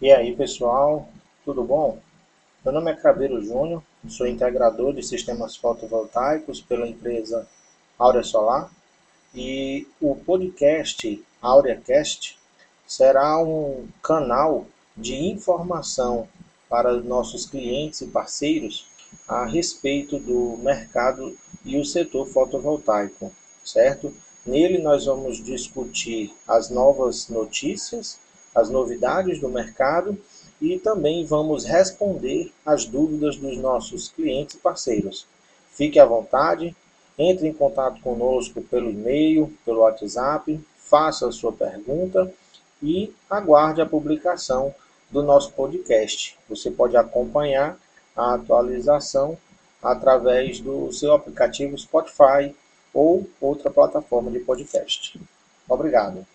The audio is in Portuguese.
E aí, pessoal, tudo bom? Meu nome é Craveiro Júnior, sou integrador de sistemas fotovoltaicos pela empresa Áurea Solar e o podcast AureaCast será um canal de informação para nossos clientes e parceiros a respeito do mercado e o setor fotovoltaico, certo? Nele nós vamos discutir as novas notícias, as novidades do mercado e também vamos responder as dúvidas dos nossos clientes e parceiros. Fique à vontade, entre em contato conosco pelo e-mail, pelo WhatsApp, faça a sua pergunta e aguarde a publicação do nosso podcast. Você pode acompanhar a atualização através do seu aplicativo Spotify ou outra plataforma de podcast. Obrigado.